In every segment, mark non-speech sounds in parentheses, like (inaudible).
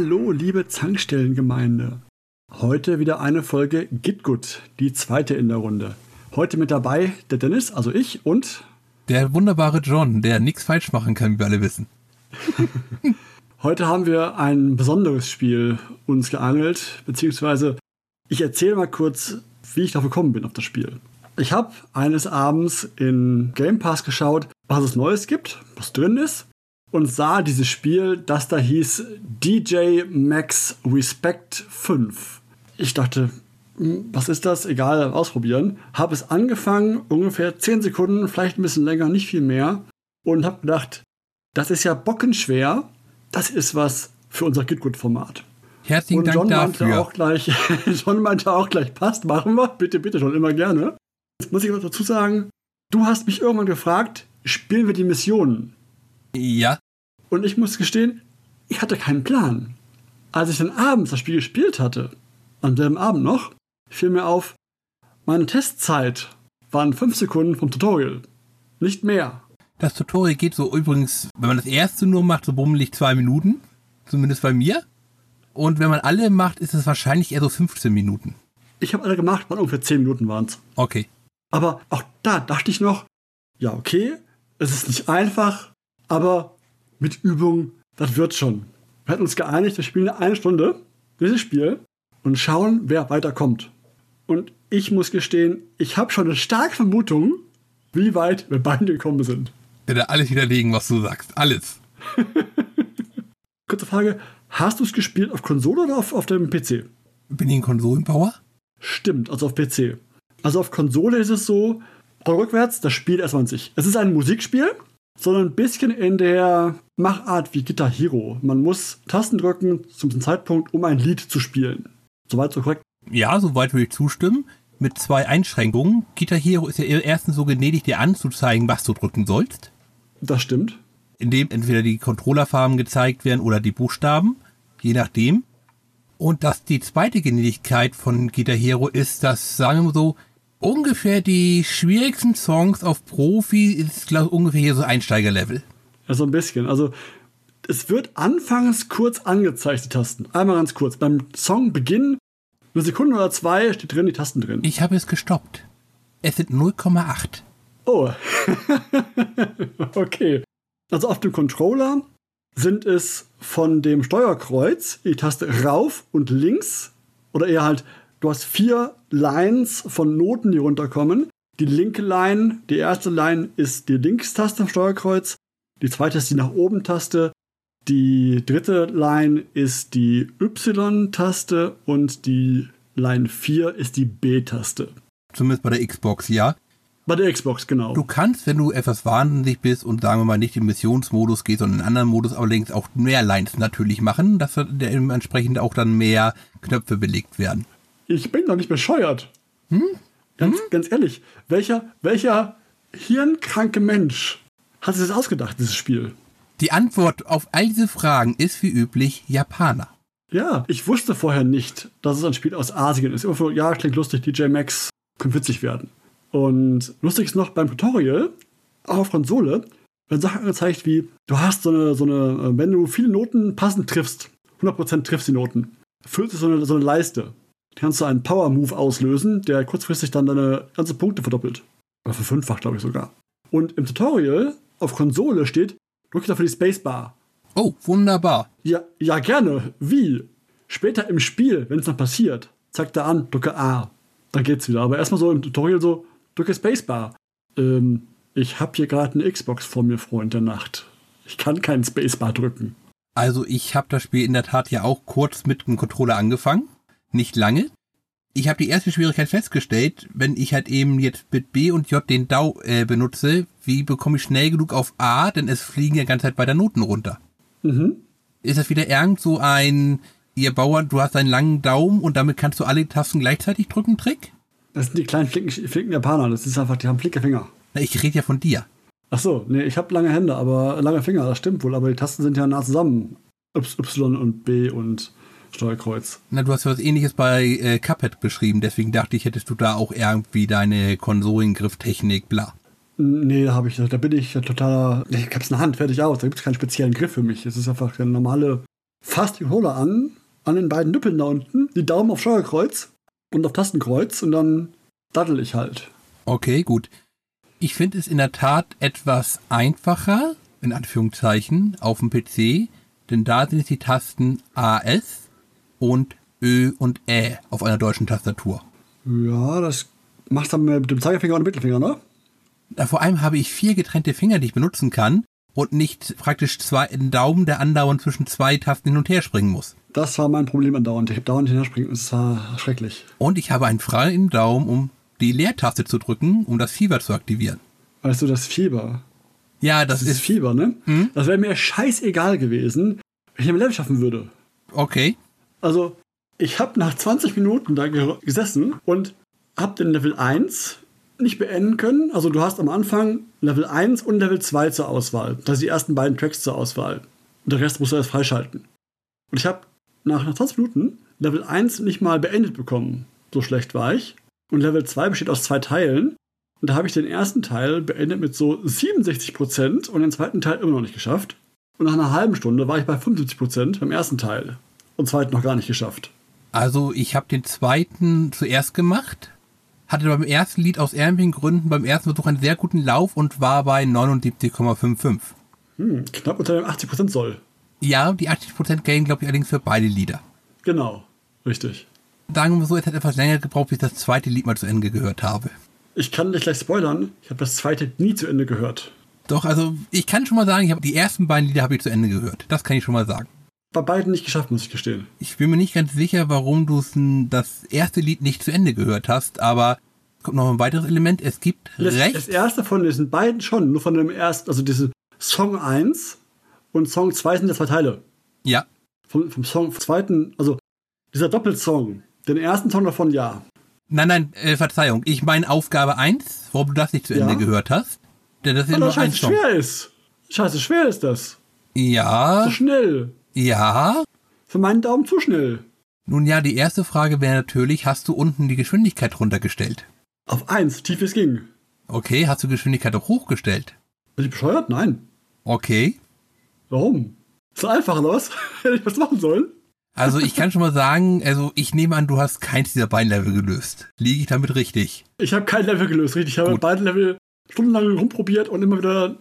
Hallo, liebe Zankstellengemeinde. Heute wieder eine Folge Gitgut, die zweite in der Runde. Heute mit dabei der Dennis, also ich und der wunderbare John, der nichts falsch machen kann, wie wir alle wissen. (laughs) Heute haben wir ein besonderes Spiel uns geangelt, beziehungsweise ich erzähle mal kurz, wie ich darauf gekommen bin auf das Spiel. Ich habe eines Abends in Game Pass geschaut, was es Neues gibt, was drin ist, und sah dieses Spiel, das da hieß DJ Max Respect 5. Ich dachte, hm, was ist das? Egal, ausprobieren. Habe es angefangen, ungefähr 10 Sekunden, vielleicht ein bisschen länger, nicht viel mehr. Und habe gedacht, das ist ja bockenschwer. Das ist was für unser Gitgut-Format. Herzlichen und John Dank meinte Auch gleich, (laughs) John meinte auch gleich, passt, machen wir. Bitte, bitte, schon immer gerne. Jetzt muss ich was dazu sagen, du hast mich irgendwann gefragt, spielen wir die Missionen? Ja. Und ich muss gestehen, ich hatte keinen Plan. Als ich dann abends das Spiel gespielt hatte, an dem Abend noch, fiel mir auf, meine Testzeit waren fünf Sekunden vom Tutorial. Nicht mehr. Das Tutorial geht so übrigens, wenn man das erste nur macht, so bummelig zwei Minuten. Zumindest bei mir. Und wenn man alle macht, ist es wahrscheinlich eher so 15 Minuten. Ich habe alle gemacht, waren ungefähr 10 Minuten waren es. Okay. Aber auch da dachte ich noch, ja, okay, es ist nicht einfach, aber mit Übung, das wird schon. Wir hatten uns geeinigt, wir spielen eine Stunde dieses Spiel und schauen, wer weiterkommt. Und ich muss gestehen, ich habe schon eine starke Vermutung, wie weit wir beide gekommen sind. Ich werde alles widerlegen, was du sagst. Alles. (laughs) Kurze Frage: Hast du es gespielt auf Konsole oder auf, auf dem PC? Bin ich ein Konsolenbauer? Stimmt, also auf PC. Also auf Konsole ist es so, rückwärts, das Spiel erstmal an sich. Es ist ein Musikspiel, sondern ein bisschen in der Machart wie Guitar Hero. Man muss Tasten drücken zum Zeitpunkt, um ein Lied zu spielen. Soweit so korrekt? Ja, soweit würde ich zustimmen. Mit zwei Einschränkungen. Guitar Hero ist ja erstens so gnädig, dir anzuzeigen, was du drücken sollst. Das stimmt. Indem entweder die Controllerfarben gezeigt werden oder die Buchstaben. Je nachdem. Und dass die zweite Gnädigkeit von Guitar Hero ist, dass, sagen wir so, ungefähr die schwierigsten Songs auf Profi ist, glaube ich, ungefähr hier so Einsteigerlevel. Ja, so ein bisschen. Also, es wird anfangs kurz angezeigt, die Tasten. Einmal ganz kurz. Beim Songbeginn, eine Sekunde oder zwei, steht drin, die Tasten drin. Ich habe es gestoppt. Es sind 0,8. Oh. (laughs) okay. Also auf dem Controller sind es von dem Steuerkreuz die Taste rauf und links oder eher halt, du hast vier Lines von Noten, die runterkommen. Die linke Line, die erste Line ist die Linkstaste am Steuerkreuz, die zweite ist die nach oben Taste, die dritte Line ist die Y-Taste und die Line 4 ist die B-Taste. Zumindest bei der Xbox, ja. Bei der Xbox, genau. Du kannst, wenn du etwas wahnsinnig bist und sagen wir mal nicht im Missionsmodus gehst, sondern in einen anderen Modus allerdings auch mehr Lines natürlich machen, dass dementsprechend auch dann mehr Knöpfe belegt werden. Ich bin doch nicht bescheuert. Hm? Ganz, hm? ganz ehrlich, welcher, welcher hirnkranke Mensch hat sich das ausgedacht, dieses Spiel? Die Antwort auf all diese Fragen ist wie üblich Japaner. Ja, ich wusste vorher nicht, dass es ein Spiel aus Asien ist. Irgendwo, ja, klingt lustig, DJ Max könnte witzig werden. Und lustig ist noch beim Tutorial, auch auf Konsole, werden Sachen angezeigt wie, du hast so eine, so eine, wenn du viele Noten passend triffst, 100% triffst die Noten, füllst du so eine, so eine Leiste. Kannst du einen Power-Move auslösen, der kurzfristig dann deine ganze Punkte verdoppelt. Oder verfünffacht, glaube ich sogar. Und im Tutorial auf Konsole steht, drücke dafür die Spacebar. Oh, wunderbar. Ja, ja, gerne. Wie? Später im Spiel, wenn es dann passiert, zeigt er an, drücke A. Dann geht's wieder. Aber erstmal so im Tutorial so, drücke Spacebar. Ähm, ich habe hier gerade eine Xbox vor mir, Freund der Nacht. Ich kann keinen Spacebar drücken. Also ich habe das Spiel in der Tat ja auch kurz mit dem Controller angefangen. Nicht lange. Ich habe die erste Schwierigkeit festgestellt, wenn ich halt eben jetzt mit B und J den DAO äh, benutze, wie bekomme ich schnell genug auf A, denn es fliegen ja ganze Zeit weiter Noten runter. Mhm. Ist das wieder irgend so ein, ihr Bauer, du hast einen langen Daumen und damit kannst du alle Tasten gleichzeitig drücken, Trick? Das sind die kleinen flinken, flinken Japaner. Das ist einfach, die haben flinke Finger. Ich rede ja von dir. Ach so, nee, ich habe lange Hände, aber lange Finger, das stimmt wohl. Aber die Tasten sind ja nah zusammen. Y und B und Steuerkreuz. Na, du hast ja was ähnliches bei äh, Cuphead beschrieben, deswegen dachte ich, hättest du da auch irgendwie deine Konsolengriff-Technik, bla. Nee, da habe ich, da bin ich totaler. Ich hab's in der Hand, fertig aus. Da gibt es keinen speziellen Griff für mich. Es ist einfach eine normale fasse den Controller an, an den beiden Nippeln da unten, die Daumen auf Steuerkreuz und auf Tastenkreuz und dann daddel ich halt. Okay, gut. Ich finde es in der Tat etwas einfacher, in Anführungszeichen, auf dem PC, denn da sind es die Tasten AS und Ö und Ä auf einer deutschen Tastatur. Ja, das machst du mit dem Zeigefinger und dem Mittelfinger, ne? Vor allem habe ich vier getrennte Finger, die ich benutzen kann und nicht praktisch zwei einen Daumen, der andauernd zwischen zwei Tasten hin und her springen muss. Das war mein Problem andauernd. Ich habe dauernd hinterspringen. Es war schrecklich. Und ich habe einen freien Daumen, um die Leertaste zu drücken, um das Fieber zu aktivieren. Weißt du, das Fieber. Ja, das, Das ist ist Fieber, ne? Mhm. Das wäre mir scheißegal gewesen, wenn ich ein Level schaffen würde. okay. Also, ich habe nach 20 Minuten da ge gesessen und habe den Level 1 nicht beenden können. Also, du hast am Anfang Level 1 und Level 2 zur Auswahl. Das sind die ersten beiden Tracks zur Auswahl. Und der Rest musst du erst freischalten. Und ich habe nach, nach 20 Minuten Level 1 nicht mal beendet bekommen. So schlecht war ich. Und Level 2 besteht aus zwei Teilen. Und da habe ich den ersten Teil beendet mit so 67% und den zweiten Teil immer noch nicht geschafft. Und nach einer halben Stunde war ich bei 75% beim ersten Teil. Und zweiten noch gar nicht geschafft. Also ich habe den zweiten zuerst gemacht, hatte beim ersten Lied aus irgendwelchen Gründen beim ersten Versuch einen sehr guten Lauf und war bei 79,55. Hm, knapp unter dem 80% soll. Ja, die 80% gelten, glaube ich, allerdings für beide Lieder. Genau, richtig. Sagen wir so, es hat etwas länger gebraucht, bis ich das zweite Lied mal zu Ende gehört habe. Ich kann dich gleich spoilern, ich habe das zweite nie zu Ende gehört. Doch, also ich kann schon mal sagen, ich habe die ersten beiden Lieder habe ich zu Ende gehört. Das kann ich schon mal sagen. Bei beiden nicht geschafft, muss ich gestehen. Ich bin mir nicht ganz sicher, warum du das erste Lied nicht zu Ende gehört hast, aber kommt noch ein weiteres Element. Es gibt Das, recht. das erste von diesen beiden schon, nur von dem ersten, also diese Song 1 und Song 2 sind ja zwei Teile. ja, Vom, vom Song zweiten, also dieser Doppelsong, den ersten Song davon ja. Nein, nein, äh, Verzeihung. Ich meine Aufgabe 1, warum du das nicht zu Ja. Ende gehört hast. Denn das ist ja nur das ein scheiße Song. schwer ist. Scheiße schwer ist das. Ja, So schnell. Ja. Für meinen Daumen zu schnell. Nun ja, die erste Frage wäre natürlich, hast du unten die Geschwindigkeit runtergestellt? Auf 1, tief es ging. Okay, hast du Geschwindigkeit auch hochgestellt? Bin ich bescheuert? Nein. Okay. Warum? Ist so einfach, oder was? (laughs) Hätte ich was machen sollen? Also ich kann schon mal sagen, also ich nehme an, du hast keins dieser beiden Level gelöst. Liege ich damit richtig? Ich habe kein Level gelöst, richtig. Ich habe Gut. beide Level stundenlang rumprobiert und immer wieder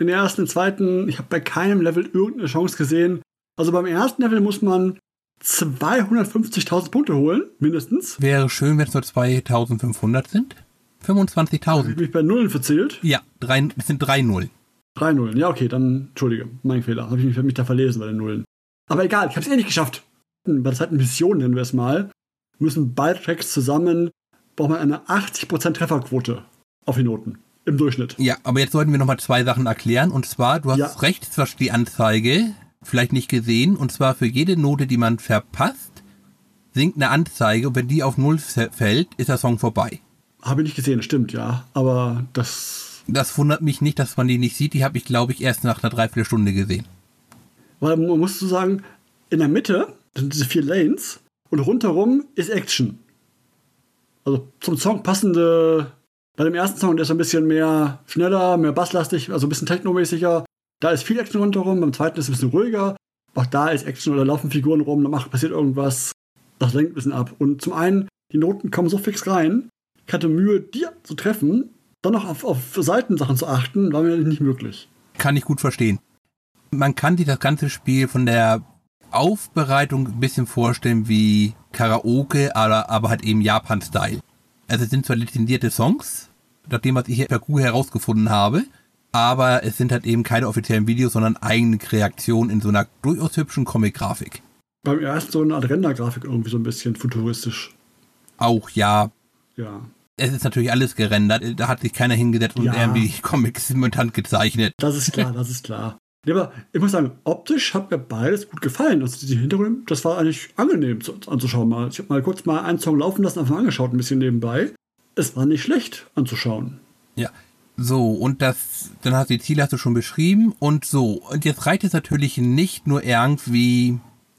den ersten, den zweiten. Ich habe bei keinem Level irgendeine Chance gesehen. Also beim ersten Level muss man 250.000 Punkte holen, mindestens. Wäre schön, wenn es nur 2500 sind. Ich 25.000. habe mich bei Nullen verzählt. Ja, drei, es sind drei Null. Drei Nullen. Ja, okay, dann, Entschuldige, mein Fehler. Habe ich mich, mich da verlesen bei den Nullen. Aber egal, ich habe es eh nicht geschafft. Bei der zweiten Mission, nennen wir es mal, müssen beide Tracks zusammen, braucht man eine 80% Trefferquote auf die Noten. Im Durchschnitt. Ja, aber jetzt sollten wir nochmal zwei Sachen erklären. Und zwar, du hast Ja. rechts zwar die Anzeige, vielleicht nicht gesehen, und zwar für jede Note, die man verpasst, sinkt eine Anzeige und wenn die auf Null fällt, ist der Song vorbei. Habe ich nicht gesehen, stimmt, ja. Aber das. Das wundert mich nicht, dass man die nicht sieht. Die habe ich, glaube ich, erst nach einer Dreiviertelstunde gesehen. Weil man muss so sagen, in der Mitte sind diese vier Lanes und rundherum ist Action. Also zum Song passende. Bei dem ersten Song, der ist ein bisschen mehr schneller, mehr basslastig, also ein bisschen technomäßiger. Da ist viel Action rundherum. Beim zweiten ist es ein bisschen ruhiger. Auch da ist Action oder laufen Figuren rum, da passiert irgendwas. Das lenkt ein bisschen ab. Und zum einen, die Noten kommen so fix rein. Ich hatte Mühe, die zu treffen. Dann noch auf, auf Seitensachen zu achten, war mir nicht möglich. Kann ich gut verstehen. Man kann sich das ganze Spiel von der Aufbereitung ein bisschen vorstellen wie Karaoke, aber, aber halt eben Japan-Style. Also es sind zwar lizenzierte Songs, nach dem, was ich hier per Google herausgefunden habe, aber es sind halt eben keine offiziellen Videos, sondern eigene Kreationen in so einer durchaus hübschen Comic-Grafik. Beim ersten so eine Art Rendergrafik irgendwie so ein bisschen futuristisch. Auch ja, Ja. es ist natürlich alles gerendert, da hat sich keiner hingesetzt und Ja. irgendwie Comics Hand gezeichnet. Das ist klar, das ist klar. Ja, aber ich muss sagen, optisch hat mir beides gut gefallen. Also die Hintergründe, das war eigentlich angenehm zu, anzuschauen. Mal. Ich habe mal kurz mal einen Song laufen lassen, einfach angeschaut, ein bisschen nebenbei. Es war nicht schlecht anzuschauen. Ja. So, und das, dann hast du die Ziele hast du schon beschrieben und so. Und jetzt reicht es natürlich nicht nur irgendwie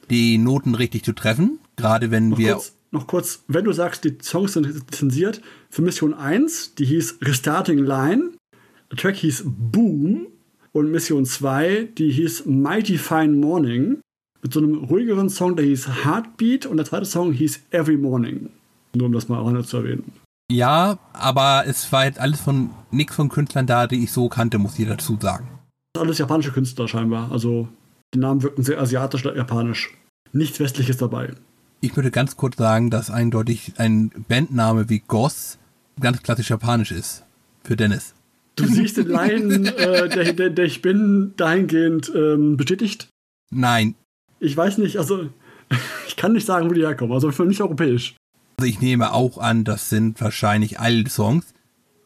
die Noten richtig zu treffen, gerade wenn Noch wir kurz, noch kurz, wenn du sagst, die Songs sind lizenziert, für Mission 1, die hieß Restarting Line, der Track hieß Boom und Mission 2, die hieß Mighty Fine Morning, mit so einem ruhigeren Song, der hieß Heartbeat und der zweite Song hieß Every Morning. Nur um das mal auch noch zu erwähnen. Ja, aber es war jetzt alles von nichts von Künstlern da, die ich so kannte, muss ich dazu sagen. Alles japanische Künstler scheinbar. Also die Namen wirken sehr asiatisch oder japanisch. Nichts Westliches dabei. Ich würde ganz kurz sagen, dass eindeutig ein Bandname wie Goss ganz klassisch japanisch ist. Für Dennis. Du siehst den Laien, (laughs) äh, der, der, der, ich bin, dahingehend ähm, bestätigt? Nein. Ich weiß nicht, also (laughs) ich kann nicht sagen, wo die herkommen. Also für nicht europäisch. Also ich nehme auch an, das sind wahrscheinlich alte Songs.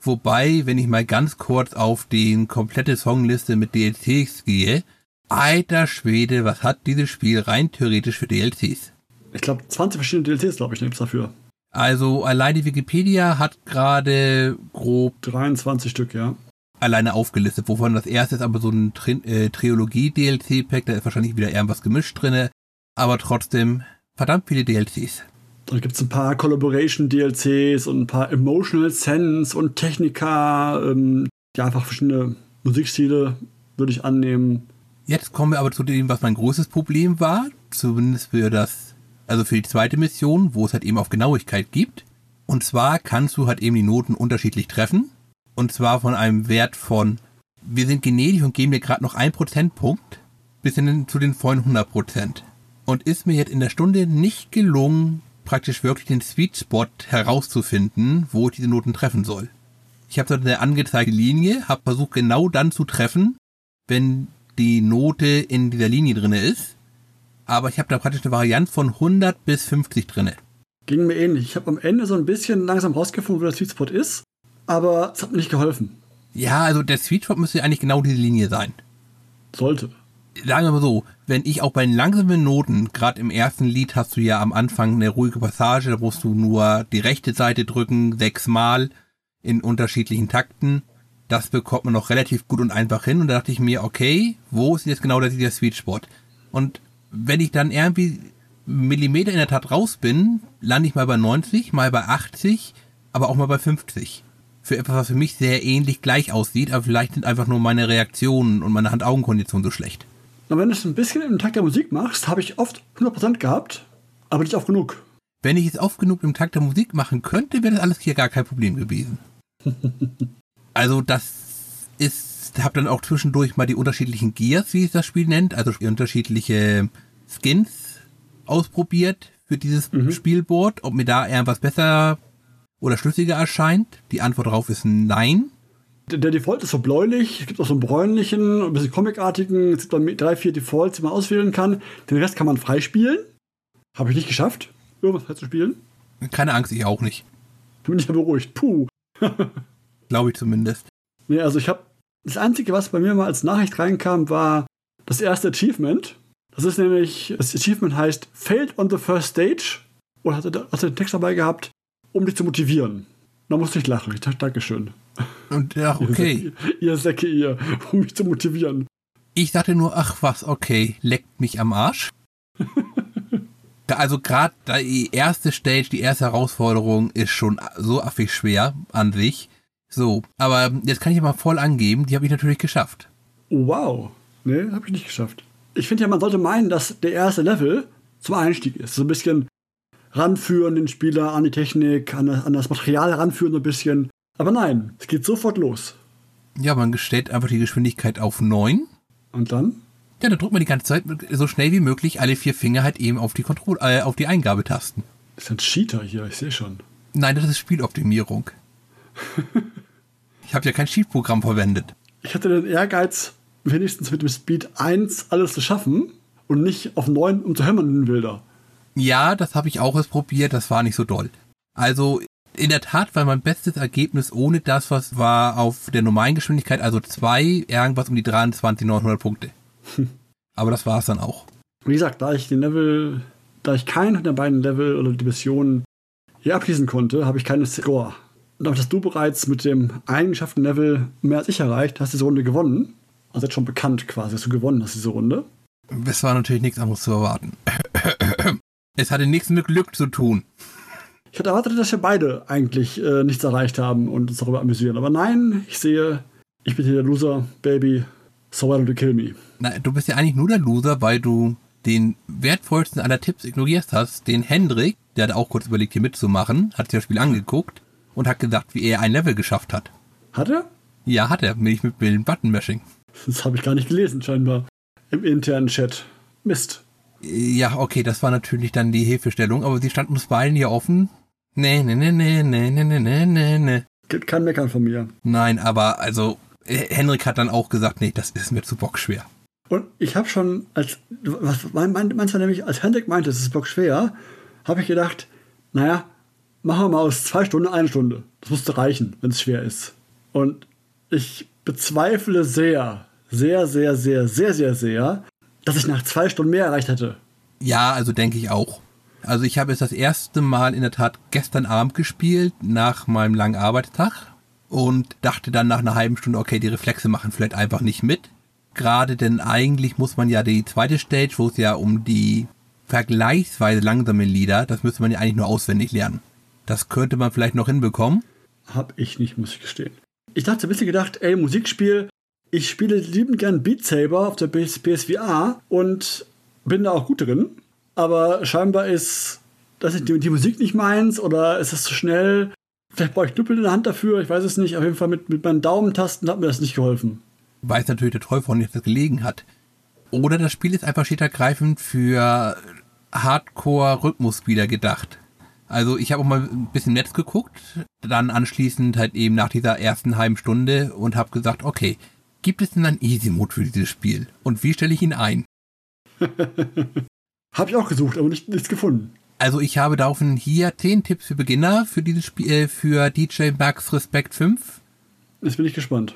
Wobei, wenn ich mal ganz kurz auf die komplette Songliste mit DLCs gehe, alter Schwede, was hat dieses Spiel rein theoretisch für DLCs? Ich glaube, 20 verschiedene DLCs, glaube ich, gibt es dafür. Also allein die Wikipedia hat gerade grob 23 Stück, ja. Alleine aufgelistet, wovon das erste ist aber so ein Tri äh, Trilogie-DLC-Pack, da ist wahrscheinlich wieder irgendwas gemischt drinne, aber trotzdem verdammt viele DLCs. Da gibt es ein paar Collaboration-DLCs und ein paar Emotional Sense und Technika, ähm, ja, einfach verschiedene Musikstile, würde ich annehmen. Jetzt kommen wir aber zu dem, was mein großes Problem war, zumindest für das, also für die zweite Mission, wo es halt eben auf Genauigkeit gibt. Und zwar kannst du halt eben die Noten unterschiedlich treffen. Und zwar von einem Wert von, wir sind gnädig und geben dir gerade noch ein Prozentpunkt bis hin zu den vollen 100 Prozent. Und ist mir jetzt in der Stunde nicht gelungen, praktisch wirklich den Sweet Spot herauszufinden, wo ich diese Noten treffen soll. Ich habe dort eine angezeigte Linie, habe versucht genau dann zu treffen, wenn die Note in dieser Linie drinne ist. Aber ich habe da praktisch eine Variante von 100 bis 50 drinne. Ging mir ähnlich. Ich habe am Ende so ein bisschen langsam rausgefunden, wo der Sweet Spot ist, aber es hat mir nicht geholfen. Ja, also der Sweet Spot müsste eigentlich genau diese Linie sein. Sollte. Sagen wir mal so, wenn ich auch bei den langsamen Noten, gerade im ersten Lied hast du ja am Anfang eine ruhige Passage, da musst du nur die rechte Seite drücken, sechsmal in unterschiedlichen Takten. Das bekommt man noch relativ gut und einfach hin. Und da dachte ich mir, okay, wo ist jetzt genau dieser Sweet Spot? Und wenn ich dann irgendwie Millimeter in der Tat raus bin, lande ich mal bei 90, mal bei 80, aber auch mal bei 50. Für etwas, was für mich sehr ähnlich gleich aussieht, aber vielleicht sind einfach nur meine Reaktionen und meine Hand-Augen-Kondition so schlecht. Und wenn du es ein bisschen im Takt der Musik machst, habe ich oft 100% gehabt, aber nicht oft genug. Wenn ich es oft genug im Takt der Musik machen könnte, wäre das alles hier gar kein Problem gewesen. (laughs) also das ist, habe dann auch zwischendurch mal die unterschiedlichen Gears, wie es das Spiel nennt, also unterschiedliche Skins ausprobiert für dieses mhm. Spielboard, ob mir da irgendwas besser oder schlüssiger erscheint. Die Antwort darauf ist nein. Der, Default ist so bläulich, es gibt auch so einen bräunlichen, ein bisschen comicartigen, es gibt dann drei, vier Defaults, die man auswählen kann. Den Rest kann man freispielen. Habe ich nicht geschafft, irgendwas frei zu spielen. Keine Angst, ich auch nicht. Bin ich ja beruhigt. Puh. (laughs) Glaube ich zumindest. Nee, also ich habe das Einzige, was bei mir mal als Nachricht reinkam, war das erste Achievement. Das ist nämlich, das Achievement heißt Failed on the First Stage. Oder hat er, hat er den Text dabei gehabt, um dich zu motivieren. Da musste ich lachen. Ich dachte, Dankeschön. Und ja, okay. Ihr Säcke, ihr, um mich zu motivieren. Ich dachte nur, ach was, okay, leckt mich am Arsch. (laughs) also gerade die erste Stage, die erste Herausforderung ist schon so affig schwer an sich. So, aber jetzt kann ich mal voll angeben, die habe ich natürlich geschafft. Oh, wow. Nee, habe ich nicht geschafft. Ich finde ja, man sollte meinen, dass der erste Level zum Einstieg ist. So ein bisschen ranführen den Spieler an die Technik, an das, an das Material ranführen so ein bisschen. Aber nein, es geht sofort los. Ja, man stellt einfach die Geschwindigkeit auf 9. Und dann? Ja, dann drückt man die ganze Zeit so schnell wie möglich alle vier Finger halt eben auf die Kontrolle, äh, auf die Eingabetasten. Das ist ein Cheater hier, ich sehe schon. Nein, das ist Spieloptimierung. (laughs) ich habe ja kein Cheat-Programm verwendet. Ich hatte den Ehrgeiz, wenigstens mit dem Speed 1 alles zu schaffen und nicht auf 9, um zu hämmern in den Wilder. Ja, das habe ich auch erst probiert, das war nicht so doll. Also in der Tat war mein bestes Ergebnis ohne das, was war auf der normalen Geschwindigkeit, also zwei, irgendwas um die 23, 900 Punkte. (laughs) Aber das war es dann auch. Wie gesagt, da ich den Level, da ich keinen der beiden Level oder die Missionen hier abschließen konnte, habe ich keine Score. Und damit hast du bereits mit dem eingeschafften Level mehr als ich erreicht, hast diese Runde gewonnen. Also jetzt schon bekannt quasi, dass du gewonnen hast, diese Runde. Es war natürlich nichts anderes zu erwarten. (coughs) Es hatte nichts mit Glück zu tun. Ich hatte erwartet, dass wir beide eigentlich äh, nichts erreicht haben und uns darüber amüsieren. Aber nein, ich sehe, ich bin hier der Loser, Baby. So why don't you kill me? Na, du bist ja eigentlich nur der Loser, weil du den wertvollsten aller Tipps ignorierst hast, den Hendrik, der hat auch kurz überlegt, hier mitzumachen, hat sich das Spiel angeguckt und hat gesagt, wie er ein Level geschafft hat. Hat er? Ja, hat er, nämlich mit dem Button-Mashing. Das habe ich gar nicht gelesen, scheinbar. Im internen Chat. Mist. Ja, okay, das war natürlich dann die Hilfestellung, aber sie stand uns beiden hier offen. Nee, nee, nee, nee, nee, nee, nee, nee, nee. Gibt kein Meckern von mir. Nein, aber also, Henrik hat dann auch gesagt, nee, das ist mir zu bockschwer. Und ich habe schon, als, was mein, mein, manchmal nämlich, als Hendrik meinte, es ist bockschwer, habe ich gedacht, naja, machen wir mal aus zwei Stunden eine Stunde. Das musste reichen, wenn es schwer ist. Und ich bezweifle sehr, sehr, sehr, sehr, sehr, sehr, sehr, dass ich nach zwei Stunden mehr erreicht hätte. Ja, also denke ich auch. Also ich habe es das erste Mal in der Tat gestern Abend gespielt, nach meinem langen Arbeitstag und dachte dann nach einer halben Stunde, okay, die Reflexe machen vielleicht einfach nicht mit. Gerade denn eigentlich muss man ja die zweite Stage, wo es ja um die vergleichsweise langsame Lieder, das müsste man ja eigentlich nur auswendig lernen. Das könnte man vielleicht noch hinbekommen. Hab ich nicht, muss ich gestehen. Ich dachte ein bisschen gedacht, ey, Musikspiel, ich spiele liebend gern Beat Saber auf der PSVR und bin da auch gut drin. Aber scheinbar ist das ist die, die Musik nicht meins oder ist es zu schnell. Vielleicht brauche ich Knüppel in der Hand dafür, ich weiß es nicht. Auf jeden Fall mit, mit meinen Daumentasten hat mir das nicht geholfen. Weiß natürlich der Teufel, nicht das gelegen hat. Oder das Spiel ist einfach steht ergreifend für Hardcore-Rhythmusspieler gedacht. Also ich habe auch mal ein bisschen Netz geguckt, dann anschließend halt eben nach dieser ersten halben Stunde und habe gesagt, okay, gibt es denn einen Easy-Mode für dieses Spiel? Und wie stelle ich ihn ein? (laughs) habe ich auch gesucht, aber nicht, nichts gefunden. Also ich habe daraufhin hier 10 Tipps für Beginner für dieses Spiel, äh, für DJ Max Respect 5. Jetzt bin ich gespannt.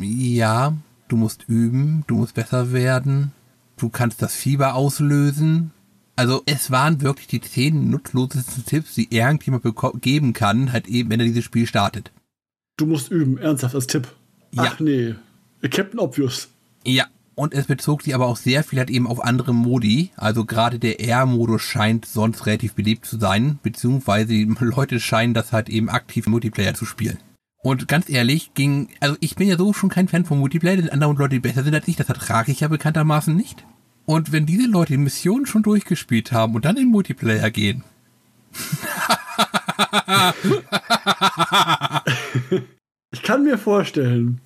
Ja, du musst üben, du musst besser werden, du kannst das Fieber auslösen. Also es waren wirklich die 10 nutzlosesten Tipps, die irgendjemand geben kann, halt eben, wenn er dieses Spiel startet. Du musst üben, ernsthaft als Tipp. Ja. Ach nee, Captain Obvious. Ja, und es bezog sich aber auch sehr viel halt eben auf andere Modi. Also gerade der R-Modus scheint sonst relativ beliebt zu sein, beziehungsweise (laughs) Leute scheinen das halt eben aktiv im Multiplayer zu spielen. Und ganz ehrlich, ging, also ich bin ja so schon kein Fan von Multiplayer, denn andere Leute, die besser sind als ich, das ertrage ich ja bekanntermaßen nicht. Und wenn diese Leute die Mission schon durchgespielt haben und dann in Multiplayer gehen. (laughs) ich kann mir vorstellen,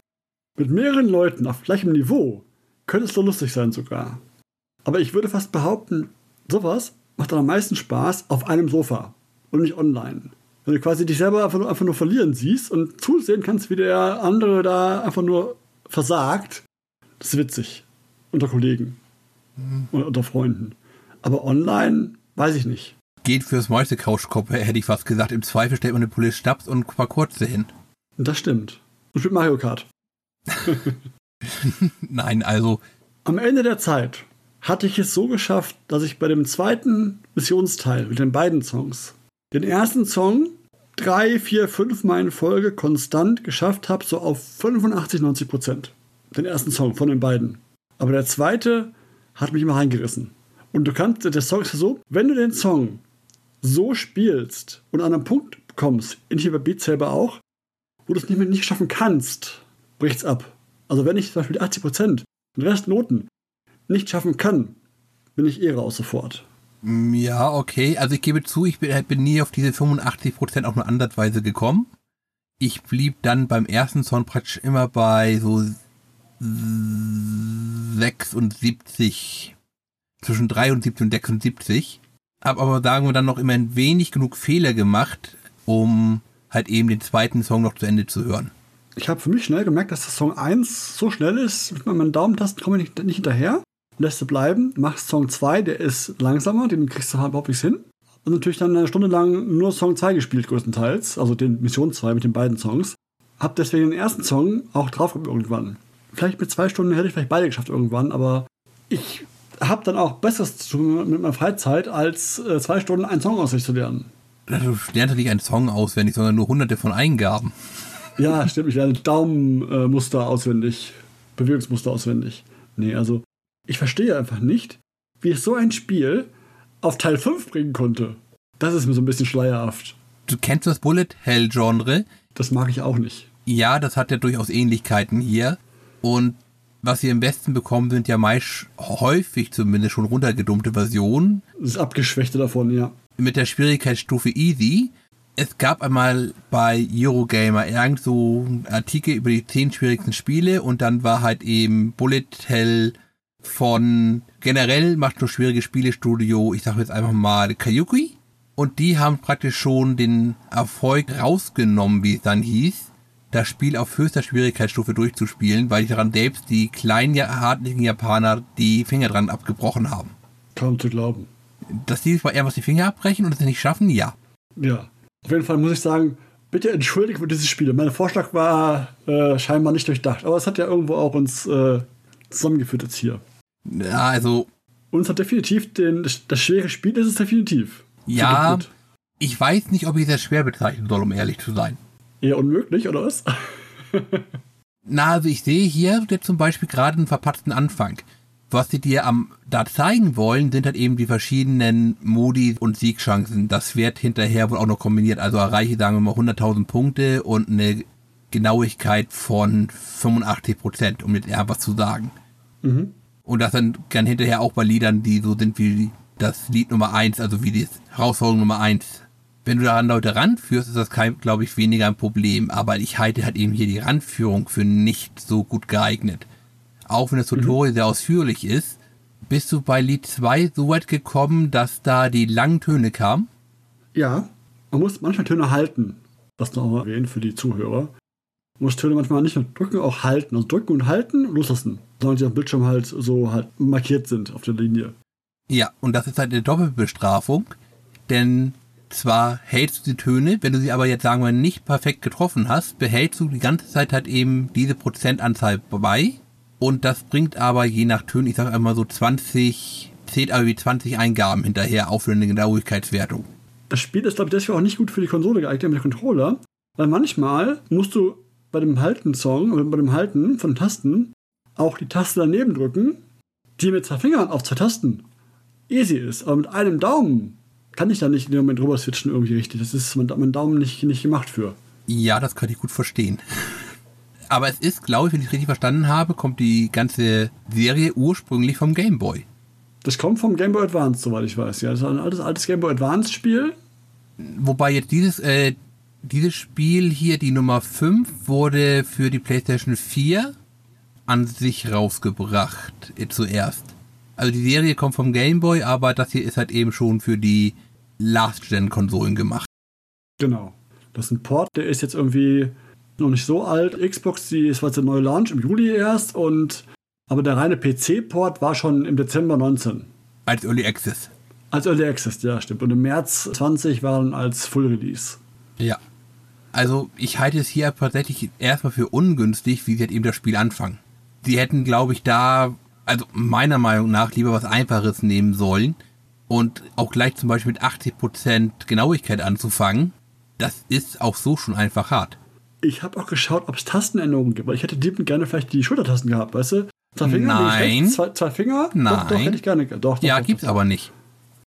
mit mehreren Leuten auf gleichem Niveau könnte es so lustig sein sogar. Aber ich würde fast behaupten, sowas macht dann am meisten Spaß auf einem Sofa und nicht online. Wenn du quasi dich selber einfach nur, einfach nur verlieren siehst und zusehen kannst, wie der andere da einfach nur versagt, das ist witzig. Unter Kollegen. Mhm. Oder unter Freunden. Aber online, weiß ich nicht. Geht fürs Mäuse-Couchkopf, hätte ich fast gesagt. Im Zweifel stellt man eine Pulle Schnaps und ein paar Kurze hin. Das stimmt. Und spielt Mario Kart. (laughs) (laughs) Nein, also. Am Ende der Zeit hatte ich es so geschafft, dass ich bei dem zweiten Missionsteil mit den beiden Songs den ersten Song drei, vier, fünf Mal in Folge konstant geschafft habe, so auf 85, 90 Prozent. Den ersten Song von den beiden. Aber der zweite hat mich immer reingerissen. Und du kannst, der Song ist so, wenn du den Song so spielst und an einen Punkt kommst, ähnlich wie bei Beat Saber auch, wo du es nicht mehr nicht schaffen kannst, bricht's ab. Also wenn ich zum Beispiel 80 Prozent, den Rest Noten, nicht schaffen kann, bin ich eh raus sofort. Mm, ja, okay. Also ich gebe zu, ich bin, bin nie auf diese 85 Prozent auch nur andersweise gekommen. Ich blieb dann beim ersten Song praktisch immer bei so 76, zwischen 73 und 76. Hab aber sagen wir dann noch immer ein wenig genug Fehler gemacht, um halt eben den zweiten Song noch zu Ende zu hören ich habe für mich schnell gemerkt, dass das Song 1 so schnell ist, mit meinen Daumentasten komme ich nicht, nicht hinterher. Lässt du bleiben, machst Song 2, der ist langsamer, den kriegst du halt überhaupt nicht hin. Und natürlich dann eine Stunde lang nur Song 2 gespielt, größtenteils, also den Mission 2 mit den beiden Songs. Hab deswegen den ersten Song auch drauf irgendwann. Vielleicht mit zwei Stunden hätte ich vielleicht beide geschafft irgendwann, aber ich habe dann auch Besseres zu tun mit meiner Freizeit, als äh, zwei Stunden einen Song auswendig zu lernen. Du lernst ja nicht einen Song auswendig, sondern nur hunderte von Eingaben. Ja, stimmt. Ich lerne Daumenmuster auswendig, Bewegungsmuster auswendig. Nee, also ich verstehe einfach nicht, wie es so ein Spiel auf Teil 5 bringen konnte. Das ist mir so ein bisschen schleierhaft. Du kennst das Bullet Hell Genre? Das mag ich auch nicht. Ja, das hat ja durchaus Ähnlichkeiten hier. Und was wir im Westen bekommen, sind ja meist häufig zumindest schon runtergedummte Versionen. Das abgeschwächte davon, ja. Mit der Schwierigkeitsstufe Easy. Es gab einmal bei Eurogamer irgend so einen Artikel über die zehn schwierigsten Spiele und dann war halt eben Bullet Hell von generell macht nur schwierige Spielestudio, ich sage jetzt einfach mal Kayuki. Und die haben praktisch schon den Erfolg rausgenommen, wie es dann hieß, das Spiel auf höchster Schwierigkeitsstufe durchzuspielen, weil daran selbst die kleinen, hartnäckigen Japaner die Finger dran abgebrochen haben. Kaum zu glauben. Dass die zwar eher was die Finger abbrechen und es nicht schaffen, ja. Ja. Auf jeden Fall muss ich sagen, bitte entschuldigt für dieses Spiel. Mein Vorschlag war äh, scheinbar nicht durchdacht, aber es hat ja irgendwo auch uns äh, zusammengeführt jetzt hier. Ja, also. Uns hat definitiv den, das, schwere Spiel ist es definitiv. Ja, ich weiß nicht, ob ich das schwer bezeichnen soll, um ehrlich zu sein. Eher unmöglich, oder was? (laughs) Na, also ich sehe hier jetzt zum Beispiel gerade einen verpatzten Anfang. Was sie dir am da zeigen wollen, sind halt eben die verschiedenen Modi und Siegchancen. Das wird hinterher wohl auch noch kombiniert. Also erreiche, sagen wir mal, 100.000 Punkte und eine Genauigkeit von 85 Prozent, um jetzt eher was zu sagen. Mhm. Und das dann gern hinterher auch bei Liedern, die so sind wie das Lied Nummer eins, also wie die Herausforderung Nummer eins. Wenn du daran Leute ranführst, ist das kein, glaube ich, weniger ein Problem. Aber ich halte halt eben hier die Ranführung für nicht so gut geeignet. Auch wenn das mhm. Tutorial mhm. sehr ausführlich ist, bist du bei Lied 2 so weit gekommen, dass da die langen Töne kamen? Ja, man muss manchmal Töne halten. Das noch erwähnen für die Zuhörer. Man muss Töne manchmal nicht nur drücken, auch halten. Also drücken und halten, loslassen. Solange sie auf dem Bildschirm halt so halt markiert sind auf der Linie. Ja, und das ist halt eine Doppelbestrafung, denn zwar hältst du die Töne, wenn du sie aber jetzt sagen wir nicht perfekt getroffen hast, behältst du die ganze Zeit halt eben diese Prozentanzahl bei und das bringt aber je nach Tönen, ich sag einmal so 20, zählt aber wie 20 Eingaben hinterher auf eine Genauigkeitswertung. Das Spiel ist glaube ich deswegen auch nicht gut für die Konsole geeignet mit dem Controller, weil manchmal musst du bei dem Halten-Song oder bei dem Halten von Tasten auch die Taste daneben drücken, die mit zwei Fingern auf zwei Tasten easy ist. Aber mit einem Daumen kann ich da nicht in dem Moment rüber switchen irgendwie richtig. Das ist mein, mein Daumen nicht, nicht gemacht für. Ja, das kann ich gut verstehen. (laughs) Aber es ist, glaube ich, wenn ich es richtig verstanden habe, kommt die ganze Serie ursprünglich vom Game Boy. Das kommt vom Game Boy Advance, soweit ich weiß. Ja, das ist ein altes, altes Game Boy Advance Spiel. Wobei jetzt dieses, äh, dieses Spiel hier, die Nummer 5, wurde für die PlayStation 4 an sich rausgebracht, äh, zuerst. Also die Serie kommt vom Game Boy, aber das hier ist halt eben schon für die Last-Gen-Konsolen gemacht. Genau. Das ist ein Port, der ist jetzt irgendwie noch nicht so alt. Xbox, die ist was der neue Launch im Juli erst und aber der reine PC-Port war schon im Dezember 19. Als Early Access. Als Early Access, ja, stimmt. Und im März 20 waren als Full Release. Ja. Also ich halte es hier tatsächlich erstmal für ungünstig, wie sie halt eben das Spiel anfangen. Sie hätten, glaube ich, da also meiner Meinung nach lieber was Einfaches nehmen sollen und auch gleich zum Beispiel mit 80% Genauigkeit anzufangen, das ist auch so schon einfach hart. Ich habe auch geschaut, ob es Tastenänderungen gibt, weil ich hätte liebend gerne vielleicht die Schultertasten gehabt, weißt du? Zwei Finger, Nein. Zwei, zwei, Finger? Nein. Doch, doch, hätte ich gerne. Doch, doch, ja, doch, gibt's doch, aber nicht.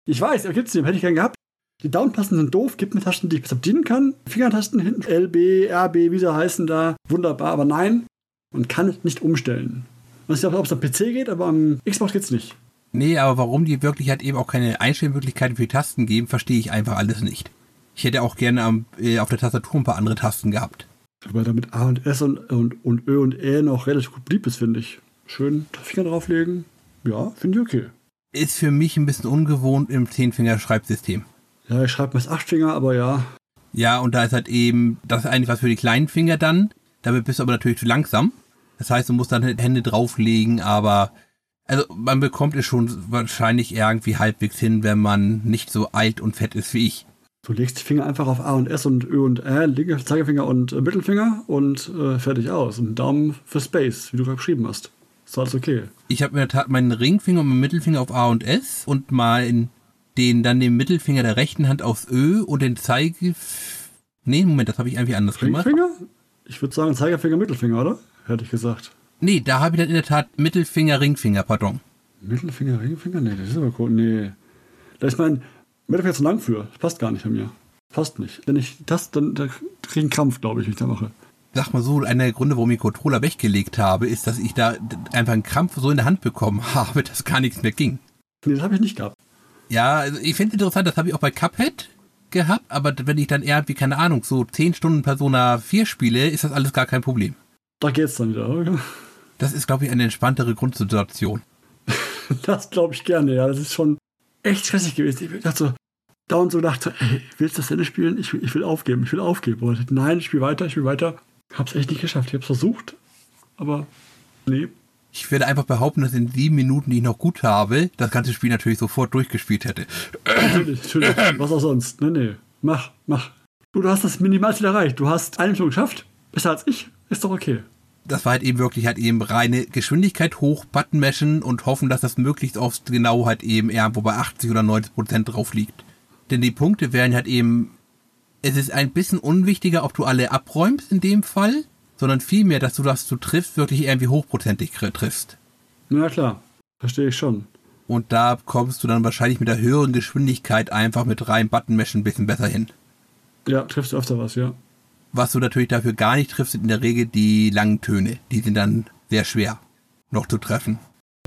Ich weiß, aber gibt's nicht. Hätte ich gerne gehabt. Die Down-Tasten sind doof, gibt mir Tasten, die ich besser bedienen kann. Fingertasten hinten, LB, RB, wie sie heißen da. Wunderbar, aber nein, man kann es nicht umstellen. Weiß nicht, ob es am PC geht, aber am Xbox geht es nicht. Nee, aber warum die wirklich halt eben auch keine Einstellmöglichkeiten für die Tasten geben, verstehe ich einfach alles nicht. Ich hätte auch gerne am, äh, auf der Tastatur ein paar andere Tasten gehabt. Weil damit A und S und, und, und Ö und E noch relativ gut blieb ist, finde ich. Schön Finger drauflegen. Ja, finde ich okay. Ist für mich ein bisschen ungewohnt im Zehnfinger-Schreibsystem. Ja, ich schreibe mit Achtfinger, aber ja. Ja, und da ist halt eben, das ist eigentlich was für die kleinen Finger dann. Damit bist du aber natürlich zu langsam. Das heißt, du musst dann Hände drauflegen, aber also man bekommt es schon wahrscheinlich irgendwie halbwegs hin, wenn man nicht so alt und fett ist wie ich. Du legst die Finger einfach auf A und S und Ö und R, linke Zeigefinger und äh, Mittelfinger und äh, fertig aus. Und Daumen für Space, wie du gerade beschrieben hast. Ist alles okay. Ich habe in der Tat meinen Ringfinger und meinen Mittelfinger auf A und S und mal den dann den Mittelfinger der rechten Hand aufs Ö und den Zeige. Nee, Moment, das habe ich irgendwie anders Ringfinger? gemacht. Ich würde sagen Zeigefinger, Mittelfinger, oder? hätte ich gesagt. Nee, da habe ich dann in der Tat Mittelfinger, Ringfinger, pardon. Mittelfinger, Ringfinger? Nee, das ist aber cool. Nee. Da ist mein Mittelfinger zu lang für. Das passt gar nicht bei mir. Passt nicht. Wenn ich das, dann da kriege ich einen Krampf, glaube ich, wenn ich da mache. sag mal so, einer der Gründe, warum ich Controller weggelegt habe, ist, dass ich da einfach einen Krampf so in der Hand bekommen (laughs) habe, dass gar nichts mehr ging. Nee, das habe ich nicht gehabt. Ja, also ich finde es interessant, das habe ich auch bei Cuphead gehabt, aber wenn ich dann eher, wie keine Ahnung, so 10 Stunden Persona 4 spiele, ist das alles gar kein Problem. Da geht's dann wieder, oder? Das ist, glaube ich, eine entspanntere Grundsituation. (laughs) Das glaube ich gerne, ja. Das ist schon echt stressig gewesen. Ich dachte so, dauernd so gedacht, ey, willst du das Ende spielen? Ich, will- ich will aufgeben, ich will aufgeben. Und ich dachte, nein, ich spiele weiter, ich spiele weiter. Hab's echt nicht geschafft. Ich hab's versucht, aber nee. Ich werde einfach behaupten, dass in sieben Minuten, die ich noch gut habe, das ganze Spiel natürlich sofort durchgespielt hätte. Natürlich, natürlich. Was auch sonst. Nee, nee. Mach, mach. Du, du hast das Minimalziel erreicht. Du hast eine Mission geschafft. Besser als ich. Ist doch okay. Das war halt eben wirklich halt eben reine Geschwindigkeit hoch, Button meshen und hoffen, dass das möglichst oft genau halt eben irgendwo bei 80 oder 90 Prozent drauf liegt. Denn die Punkte wären halt eben, es ist ein bisschen unwichtiger, ob du alle abräumst in dem Fall, sondern vielmehr, dass du das du triffst, wirklich irgendwie hochprozentig triffst. Na klar. Verstehe ich schon. Und da kommst du dann wahrscheinlich mit der höheren Geschwindigkeit einfach mit rein Button meshen ein bisschen besser hin. Ja, triffst du öfter was, ja. Was du natürlich dafür gar nicht triffst, sind in der Regel die langen Töne. Die sind dann sehr schwer noch zu treffen.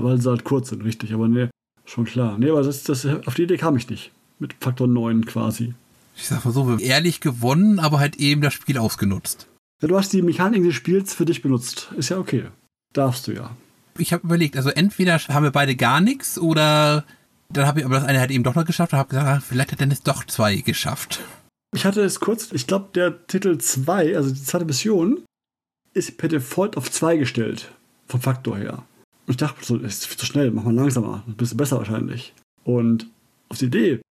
Weil sie halt kurz sind, richtig. Aber nee, schon klar. Nee, aber das, das, auf die Idee kam ich nicht. Mit Faktor 9 quasi. Ich sag mal so, ehrlich gewonnen, aber halt eben das Spiel ausgenutzt. Ja, du hast die Mechanik des Spiels für dich benutzt. Ist ja okay. Darfst du ja. Ich habe überlegt, also entweder haben wir beide gar nichts oder dann habe ich aber das eine halt eben doch noch geschafft und habe gesagt, vielleicht hat Dennis doch zwei geschafft. Ich hatte es kurz, ich glaube, der Titel 2, also die zweite Mission, ist per Default auf 2 gestellt. Vom Faktor her. Und ich dachte, so, das ist viel zu schnell, mach mal langsamer. Ein bisschen besser wahrscheinlich. Und auf die Idee,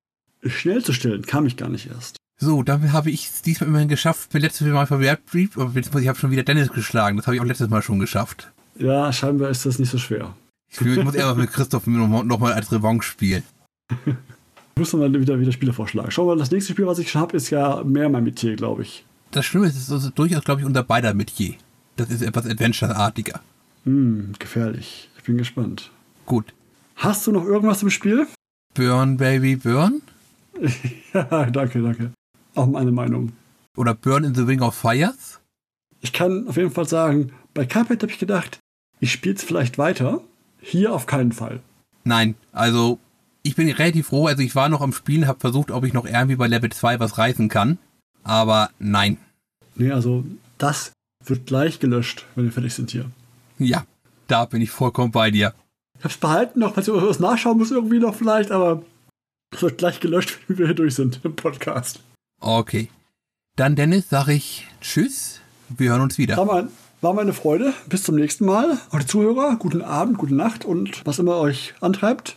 es schnell zu stellen, kam ich gar nicht erst. So, dann habe ich es diesmal immerhin geschafft, mir letztes Mal verwehrt blieb, aber ich habe schon wieder Dennis geschlagen. Das habe ich auch letztes Mal schon geschafft. Ja, scheinbar ist das nicht so schwer. Ich muss eher mit Christoph nochmal noch mal als Revanche spielen. (laughs) Muss dann wieder, wieder Spiele vorschlagen. Schau mal, das nächste Spiel, was ich schon habe, ist ja mehr mein Metier, glaube ich. Das Schlimme ist, es ist also durchaus, glaube ich, unser beider Metier. Das ist etwas Adventure-artiger. Hm, gefährlich. Ich bin gespannt. Gut. Hast du noch irgendwas im Spiel? Burn, Baby, Burn? (laughs) ja, danke, danke. Auch meine Meinung. Oder Burn in the Ring of Fires? Ich kann auf jeden Fall sagen, bei Cuphead habe ich gedacht, ich spiele es vielleicht weiter. Hier auf keinen Fall. Nein, also ich bin relativ froh. Also ich war noch am Spielen, habe versucht, ob ich noch irgendwie bei Level 2 was reißen kann. Aber nein. Nee, also das wird gleich gelöscht, wenn wir fertig sind hier. Ja, da bin ich vollkommen bei dir. Ich habe es behalten noch, falls ihr was nachschauen muss irgendwie noch vielleicht, aber es wird gleich gelöscht, (laughs) wenn wir hier durch sind im Podcast. Okay. Dann, Dennis, sage ich Tschüss. Wir hören uns wieder. War, mein, war meine Freude. Bis zum nächsten Mal. Auch die Zuhörer, guten Abend, gute Nacht und was immer euch antreibt.